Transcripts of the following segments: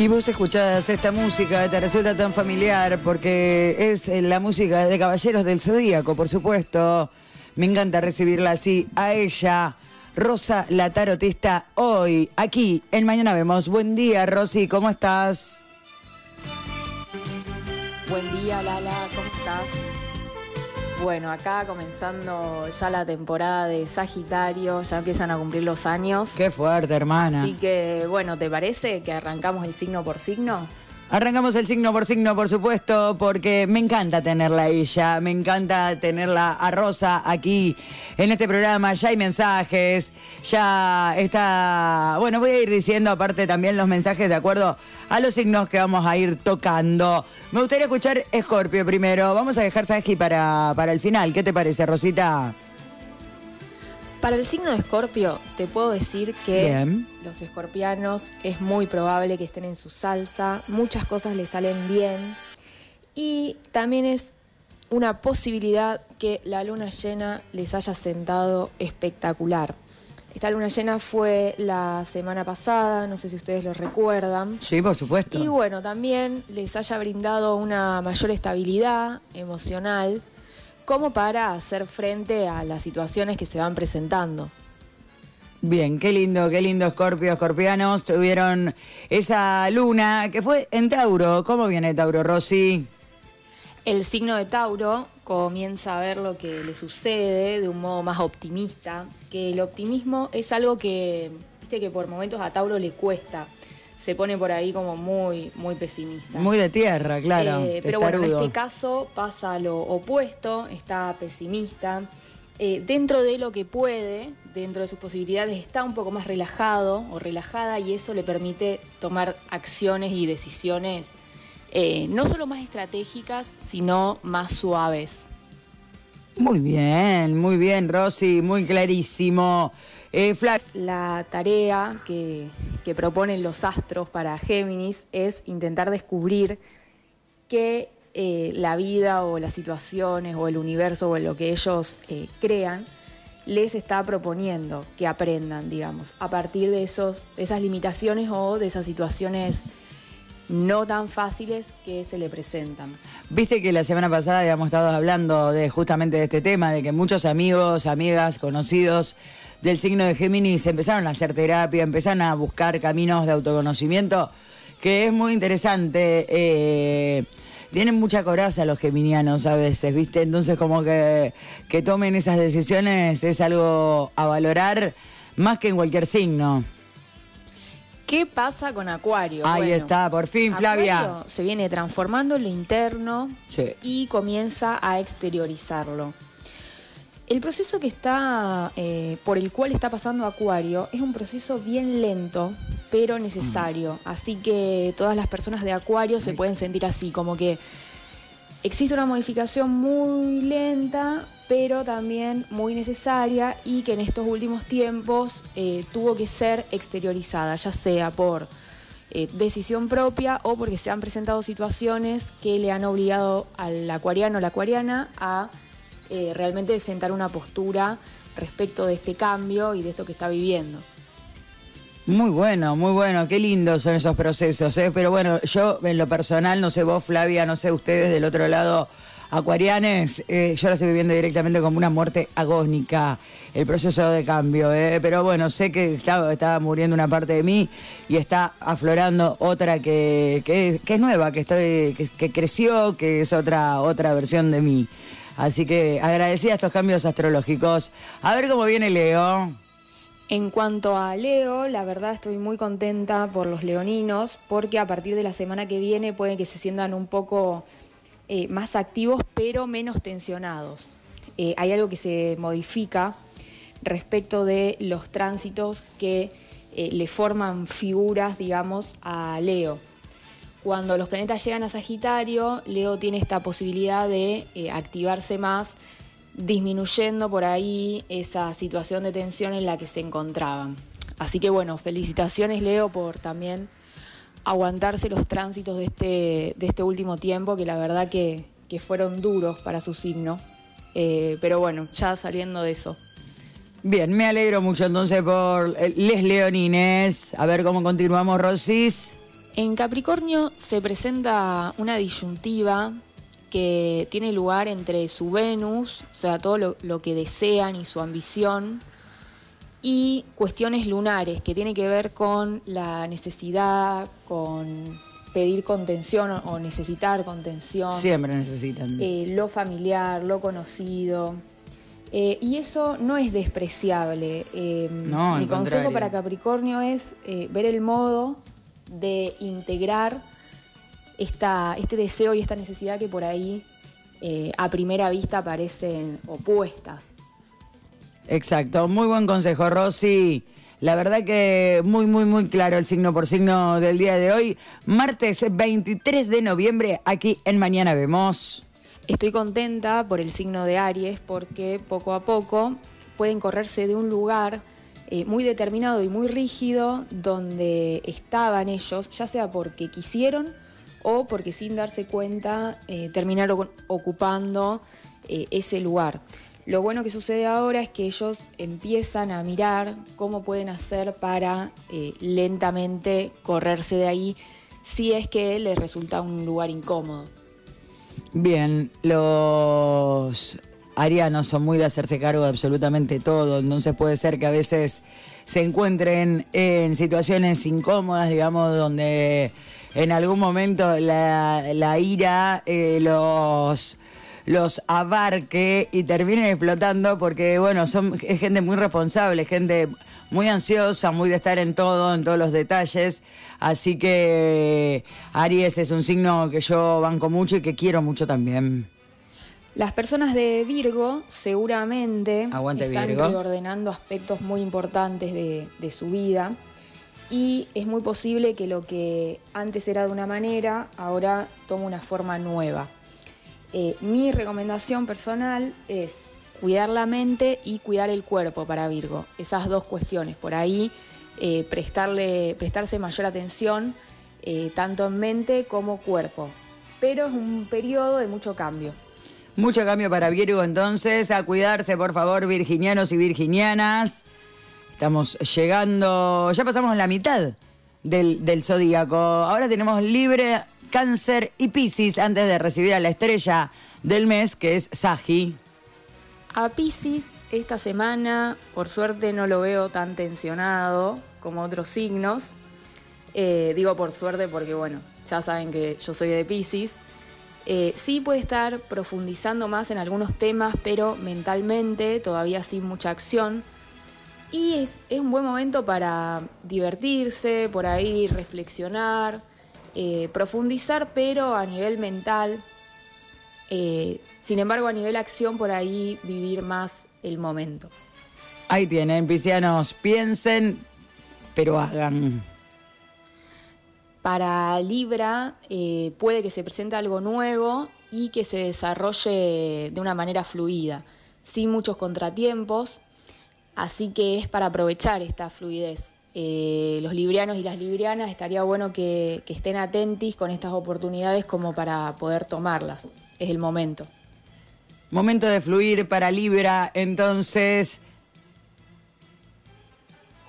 Y vos escuchás esta música, te resulta tan familiar porque es eh, la música de Caballeros del Zodíaco, por supuesto. Me encanta recibirla así a ella, Rosa la tarotista, hoy, aquí, en Mañana Vemos. Buen día, Rosy, ¿cómo estás? Buen día, Lala, ¿cómo estás? Bueno, acá comenzando ya la temporada de Sagitario, ya empiezan a cumplir los años. Qué fuerte, hermana. Así que, bueno, ¿te parece que arrancamos el signo por signo? Arrancamos el signo por signo, por supuesto, porque me encanta tenerla a ella, me encanta tenerla a Rosa aquí en este programa. Ya hay mensajes, ya está. Bueno, voy a ir diciendo aparte también los mensajes de acuerdo a los signos que vamos a ir tocando. Me gustaría escuchar Escorpio primero. Vamos a dejar Sagi para, para el final. ¿Qué te parece, Rosita? Para el signo de Escorpio, te puedo decir que los escorpianos es muy probable que estén en su salsa, muchas cosas les salen bien y también es una posibilidad que la luna llena les haya sentado espectacular. Esta luna llena fue la semana pasada, no sé si ustedes lo recuerdan. Sí, por supuesto. Y bueno, también les haya brindado una mayor estabilidad emocional como para hacer frente a las situaciones que se van presentando. Bien, qué lindo, qué lindo Scorpio, Escorpianos. Tuvieron esa luna que fue en Tauro. ¿Cómo viene Tauro, Rosy? El signo de Tauro comienza a ver lo que le sucede de un modo más optimista, que el optimismo es algo que, viste que por momentos a Tauro le cuesta se pone por ahí como muy, muy pesimista. Muy de tierra, claro. Eh, pero bueno, en este caso pasa lo opuesto, está pesimista. Eh, dentro de lo que puede, dentro de sus posibilidades, está un poco más relajado o relajada y eso le permite tomar acciones y decisiones eh, no solo más estratégicas, sino más suaves. Muy bien, muy bien, Rosy, muy clarísimo. Eh, La tarea que, proponen los astros para Géminis es intentar descubrir que eh, la vida o las situaciones o el universo o lo que ellos eh, crean les está proponiendo que aprendan, digamos, a partir de, esos, esas limitaciones o de esas situaciones no tan fáciles que se le presentan. Viste que la semana pasada habíamos estado hablando de justamente de este tema, de que muchos amigos, amigas, conocidos del signo de Géminis empezaron a hacer terapia, empezaron a buscar caminos de autoconocimiento, que es muy interesante. Eh, tienen mucha coraza los geminianos a veces, ¿viste? Entonces como que, que tomen esas decisiones es algo a valorar más que en cualquier signo. ¿Qué pasa con Acuario? Ahí está, por fin, Flavia. se viene transformando en lo interno y comienza a exteriorizarlo. El proceso que está, eh, por el cual está pasando Acuario, es un proceso bien lento, pero necesario. Mm. Así que todas las personas de Acuario se pueden sentir así, como que existe una modificación muy lenta, pero también muy necesaria y que en estos últimos tiempos eh, tuvo que ser exteriorizada, ya sea por eh, decisión propia o porque se han presentado situaciones que le han obligado al acuariano o la acuariana a eh, realmente sentar una postura respecto de este cambio y de esto que está viviendo. Muy bueno, muy bueno, qué lindos son esos procesos, ¿eh? pero bueno, yo en lo personal, no sé vos Flavia, no sé ustedes del otro lado, acuarianes, eh, yo lo estoy viviendo directamente como una muerte agónica, el proceso de cambio, pero bueno, sé que estaba, muriendo una parte de mí y está aflorando otra que, que, es nueva, que, estoy, que creció, que es otra, otra versión de mí. Así que agradecida estos cambios astrológicos. A ver cómo viene Leo. En cuanto a Leo, la verdad estoy muy contenta por los leoninos porque a partir de la semana que viene pueden que se sientan un poco eh, más activos pero menos tensionados. Eh, hay algo que se modifica respecto de los tránsitos que eh, le forman figuras, digamos, a Leo. Cuando los planetas llegan a Sagitario, Leo tiene esta posibilidad de eh, activarse más, disminuyendo por ahí esa situación de tensión en la que se encontraban. Así que bueno, felicitaciones Leo por también aguantarse los tránsitos de este, de este último tiempo, que la verdad que, fueron duros para su signo. Eh, pero bueno, ya saliendo de eso. Bien, me alegro mucho entonces por eh, Les Leonines. A ver cómo continuamos, Rosis. En Capricornio se presenta una disyuntiva que tiene lugar entre su Venus, o sea, todo lo, que desean y su ambición, y cuestiones lunares, que tiene que ver con la necesidad, con pedir contención o necesitar contención. Siempre necesitan. Eh, lo familiar, lo conocido. Eh, y eso no es despreciable. Eh, mi consejo para Capricornio es ver el modo de integrar esta, este deseo y esta necesidad que por ahí a primera vista parecen opuestas. Exacto, muy buen consejo, Rosy. La verdad que muy, muy, muy claro el signo por signo del día de hoy. Martes 23 de noviembre, aquí en Mañana Vemos. Estoy contenta por el signo de Aries porque poco a poco pueden correrse de un lugar eh, muy determinado y muy rígido donde estaban ellos, ya sea porque quisieron o porque sin darse cuenta eh, terminaron ocupando eh, ese lugar. Lo bueno que sucede ahora es que ellos empiezan a mirar cómo pueden hacer para lentamente correrse de ahí si es que les resulta un lugar incómodo. Bien, los arianos son muy de hacerse cargo de absolutamente todo, entonces puede ser que a veces se encuentren en situaciones incómodas, digamos, donde en algún momento la, ira eh, los los abarque y terminen explotando porque, bueno, son es gente muy responsable, gente muy ansiosa, muy de estar en todo, en todos los detalles. Así que Aries es un signo que yo banco mucho y que quiero mucho también. Las personas de Virgo seguramente están reordenando aspectos muy importantes de, de su vida y es muy posible que lo que antes era de una manera ahora tome una forma nueva. Eh, mi recomendación personal es cuidar la mente y cuidar el cuerpo para Virgo. Esas dos cuestiones. Por ahí eh, prestarle, prestarse mayor atención eh, tanto en mente como cuerpo. Pero es un periodo de mucho cambio. Mucho cambio para Virgo entonces. A cuidarse, por favor, virginianos y virginianas. Estamos llegando, ya pasamos la mitad del, zodíaco. Ahora tenemos libre Cáncer y Piscis antes de recibir a la estrella del mes, que es Saji. A Piscis esta semana, por suerte, no lo veo tan tensionado como otros signos. Eh, digo por suerte porque, bueno, ya saben que yo soy de Piscis. Eh, sí puede estar profundizando más en algunos temas, pero mentalmente todavía sin mucha acción. Y es, un buen momento para divertirse, por ahí reflexionar, eh, profundizar, pero a nivel mental. Eh, sin embargo, a nivel acción, por ahí vivir más el momento. Ahí tienen, piscianos, piensen, pero hagan. Para Libra eh, puede que se presente algo nuevo y que se desarrolle de una manera fluida, sin muchos contratiempos, así que es para aprovechar esta fluidez. Eh, los librianos y las librianas estaría bueno que, estén atentos con estas oportunidades como para poder tomarlas. Es el momento. Momento de fluir para Libra, entonces.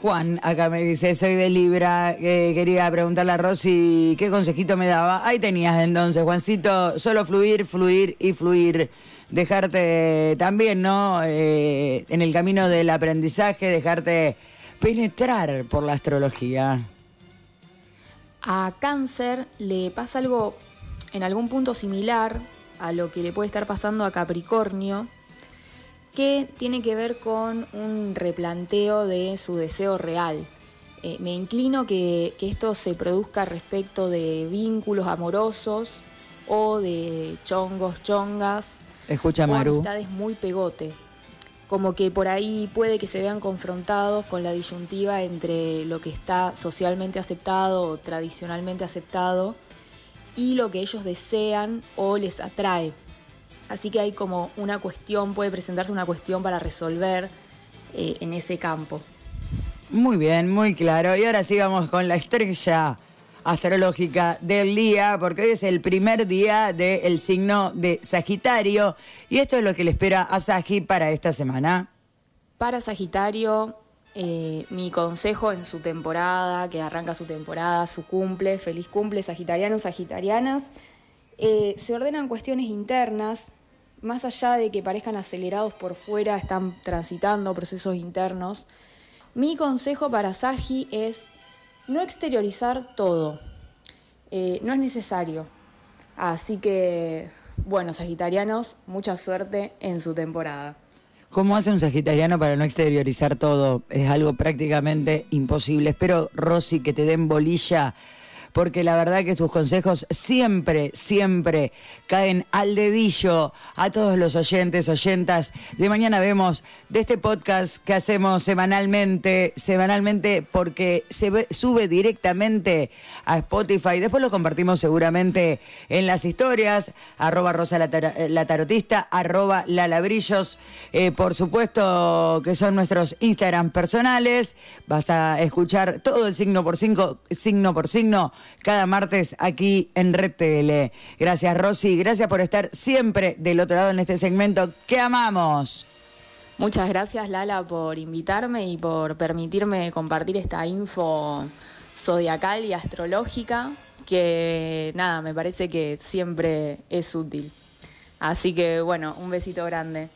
Juan, acá me dice, soy de Libra, quería preguntarle a Rosy qué consejito me daba. Ahí tenías entonces, Juancito, solo fluir, fluir y fluir. Dejarte también, ¿no? Eh, en el camino del aprendizaje, dejarte penetrar por la astrología? A cáncer le pasa algo en algún punto similar a lo que le puede estar pasando a Capricornio, que tiene que ver con un replanteo de su deseo real. Eh, me inclino que, que, esto se produzca respecto de vínculos amorosos o de chongos, chongas. Escucha, o amistades muy pegote como que por ahí puede que se vean confrontados con la disyuntiva entre lo que está socialmente aceptado o tradicionalmente aceptado y lo que ellos desean o les atrae. Así que hay como una cuestión, puede presentarse una cuestión para resolver eh, en ese campo. Muy bien, muy claro. Y ahora sigamos con la estrella astrológica del día, porque hoy es el primer día del signo de Sagitario. Y esto es lo que le espera a Sagi para esta semana. Para Sagitario, eh, mi consejo en su temporada, que arranca su temporada, su cumple, feliz cumple, sagitarianos, sagitarianas, eh, se ordenan cuestiones internas, más allá de que parezcan acelerados por fuera, están transitando procesos internos. Mi consejo para Sagi es no exteriorizar todo. Eh, no es necesario. Así que, bueno, sagitarianos, mucha suerte en su temporada. ¿Cómo hace un sagitariano para no exteriorizar todo? Es algo prácticamente imposible. Espero, Rosy, que te den bolilla porque la verdad que tus consejos siempre, siempre caen al dedillo a todos los oyentes, oyentas. De mañana vemos de este podcast que hacemos semanalmente, semanalmente porque se sube directamente a Spotify. Después lo compartimos seguramente en las historias, arroba Rosa la, Tarotista, arroba Lalabrillos, eh, por supuesto que son nuestros Instagram personales. Vas a escuchar todo el signo por signo, signo por signo cada martes aquí en Red TL. Gracias Rosy, gracias por estar siempre del otro lado en este segmento que amamos. Muchas gracias Lala por invitarme y por permitirme compartir esta info zodiacal y astrológica que nada, me parece que siempre es útil. Así que bueno, un besito grande.